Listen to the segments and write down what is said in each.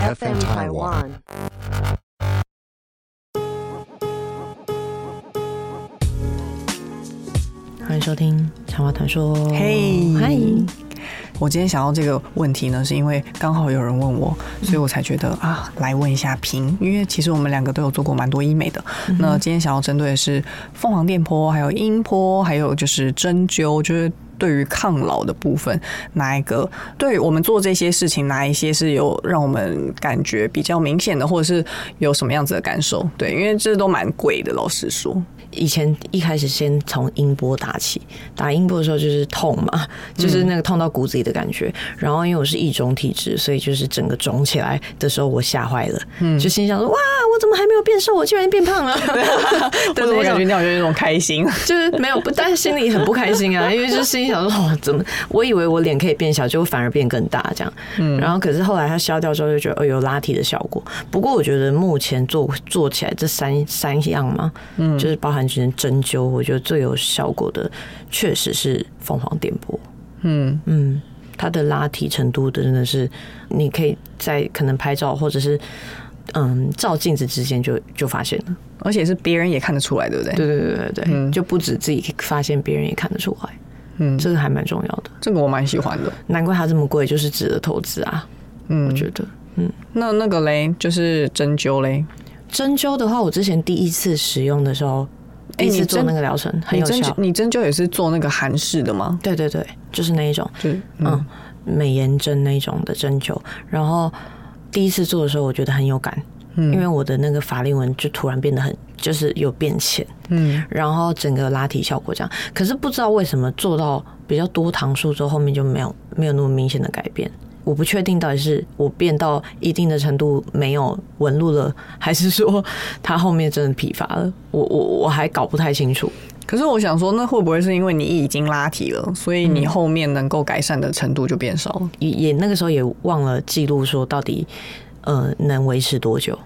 FM Taiwan。欢迎收听《长话团说》。嘿嗨，我今天想要这个问题呢，是因为刚好有人问我，所以我才觉得啊，来问一下平，因为其实我们两个都有做过蛮多医美的。那今天想要针对的是凤凰电波，还有音波，还有就是针灸，就是。对于抗老的部分，哪一个对我们做这些事情，哪一些是有让我们感觉比较明显的，或者是有什么样子的感受？对，因为这都蛮贵的，老实说。以前一开始先从音波打起，打音波的时候就是痛嘛，就是那个痛到骨子里的感觉。然后因为我是异种体质，所以就是整个肿起来的时候，我吓坏了，就心想说：哇，我怎么还没有变瘦，我竟然变胖了？但是我感觉你好像有一种开心，就是没有，不但是心里很不开心啊，因为就是心里想说：哦，怎么？我以为我脸可以变小，结果反而变更大这样。嗯然后可是后来它消掉之后，就觉得哦有拉提的效果。不过我觉得目前做做起来这三三样嘛，嗯，就是包含就是针灸，我觉得最有效果的确实是凤凰电波。嗯嗯，它的拉提程度真的是，你可以在可能拍照或者是嗯照镜子之间就就发现了。而且是别人也看得出来，对不对？对对对对对，嗯就不止自己发现，别人也看得出来，嗯，这个还蛮重要的。这个我蛮喜欢的。难怪它这么贵，就是值得投资啊！嗯我觉得，嗯，那那个嘞，就是针灸嘞。针灸的话，我之前第一次使用的时候，第一次做那个疗程很有效。你针灸也是做那个韩式的吗？对对对，就是那一种，嗯嗯，美颜针那一种的针灸。然后第一次做的时候，我觉得很有感，嗯因为我的那个法令纹就突然变得很，就是有变浅，嗯然后整个拉提效果这样。可是不知道为什么做到比较多糖素之后，后面就没有没有那么明显的改变。我不确定到底是我变到一定的程度没有纹路了，还是说它后面真的疲乏了。我我我还搞不太清楚。可是我想说，那会不会是因为你已经拉提了，所以你后面能够改善的程度就变少了？也也那个时候也忘了记录说到底呃能维持多久，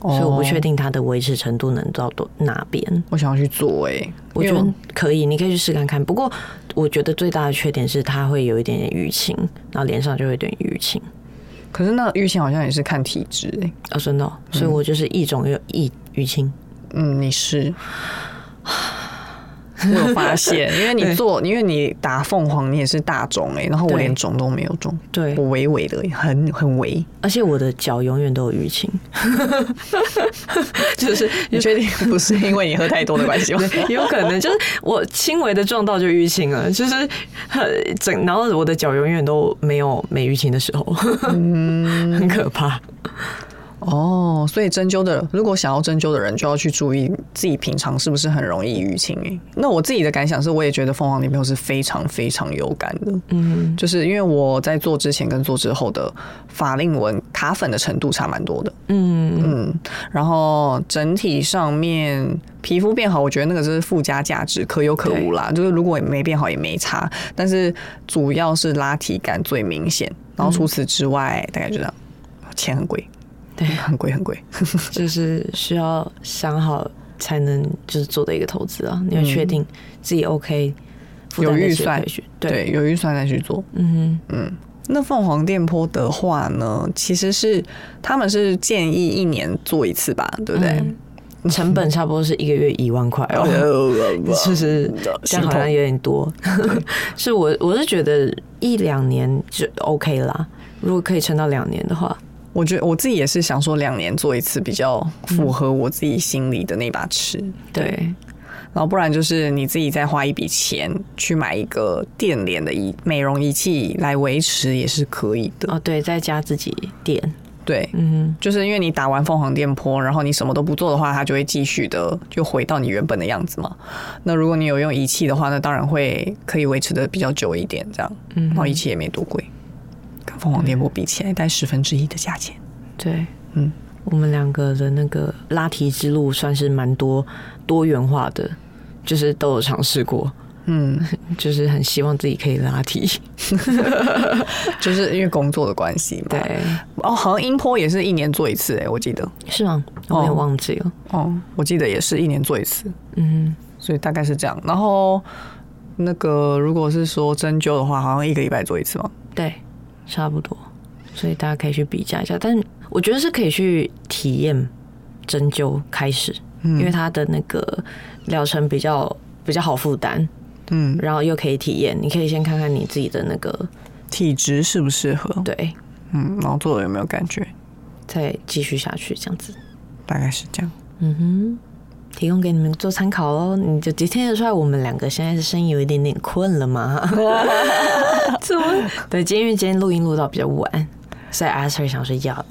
所以我不确定。它的维持程度能到多哪边。我想要去做哎、我觉得可以，你可以去试看看。不过我觉得最大的缺点是它会有一点点淤青，然后脸上就会有点淤青。可是那淤青好像也是看体质哎、哦，真的哦、所以我就是一种有一淤青。嗯，你是。我有发现，因为你做，因为你打凤凰，你也是大肿哎、然后我对连肿都没有肿，对我微微的，很很微。而且我的脚永远都有淤青 就是你确定不是因为你喝太多的关系吗？有可能就是我轻微的撞到就淤青了，就是很整，然后我的脚永远都没有没淤青的时候，很可怕。哦，所以针灸的，如果想要针灸的人，就要去注意自己平常是不是很容易淤青诶。那我自己的感想是，我也觉得凤凰女朋友是非常非常有感的，嗯，就是因为我在做之前跟做之后的法令纹卡粉的程度差蛮多的，嗯，嗯，然后整体上面皮肤变好，我觉得那个就是附加价值，可有可无啦。就是如果没变好也没差，但是主要是拉提感最明显，然后除此之外，大概就这样，钱很贵，对，很贵很贵。就是需要想好才能就是做的一个投资啊。你要确定自己 OK，有预算去对，有预算再去做。嗯嗯，那凤凰电波的话呢，其实是他们是建议一年做一次吧，对不对？嗯，成本差不多是一个月一万块哦。就是这样好像有点多，是我我是觉得一两年就 OK 啦，如果可以撑到两年的话，我觉得我自己也是想说两年做一次比较符合我自己心里的那把尺。对，然后不然就是你自己再花一笔钱去买一个电脸的仪美容仪器来维持也是可以的。哦对，在家自己电，对，嗯就是因为你打完凤凰电波，然后你什么都不做的话，它就会继续的就回到你原本的样子嘛。那如果你有用仪器的话，那当然会可以维持的比较久一点，这样。嗯然后仪器也没多贵，跟凤凰电波比起来，大概十分之一的价钱。对，嗯，我们两个的那个拉提之路算是蛮多多元化的，就是都有尝试过，嗯，就是很希望自己可以拉提。就是因为工作的关系嘛。对，哦，好像音波也是一年做一次哎、我记得。是吗？我有点忘记了。哦，我记得也是一年做一次，嗯，所以大概是这样。然后那个如果是说针灸的话，好像一个礼拜做一次嘛。对，差不多。所以大家可以去比较一下。但我觉得是可以去体验针灸开始，因为它的那个疗程比较比较好负担，嗯，然后又可以体验。你可以先看看你自己的那个体质适不适合？对，嗯，然后做的有没有感觉？再继续下去这样子。大概是这样。嗯哼，提供给你们做参考喽。你就听得出来，我们两个现在是声音有一点点困了吗？怎么？对，今天因为今天录音录到比较晚，所以阿 Sir 想睡觉了。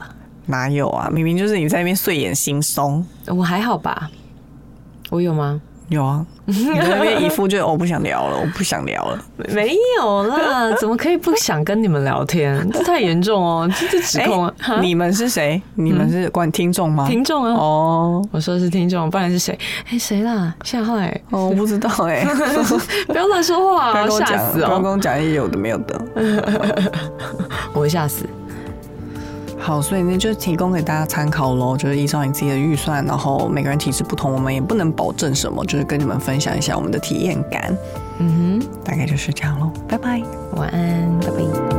哪有啊？明明就是你在那边睡眼惺忪。我还好吧？我有吗？有啊，你在那边一副就我不想聊了，我不想聊了。没有啦，怎么可以不想跟你们聊天？这太严重哦，这这指控啊！哈你们是谁？你们是关听众吗？听众啊，哦我说的是听众，不然是谁？哎，谁啦？吓坏！哦，我不知道哎、不要乱说话啊，吓讲，死哦！不要跟我讲一些有的没有的。我会吓死。好，所以呢，就提供给大家参考喽，就是依照你自己的预算，然后每个人体质不同，我们也不能保证什么，就是跟你们分享一下我们的体验感，嗯哼大概就是这样喽，拜拜。晚安，拜拜。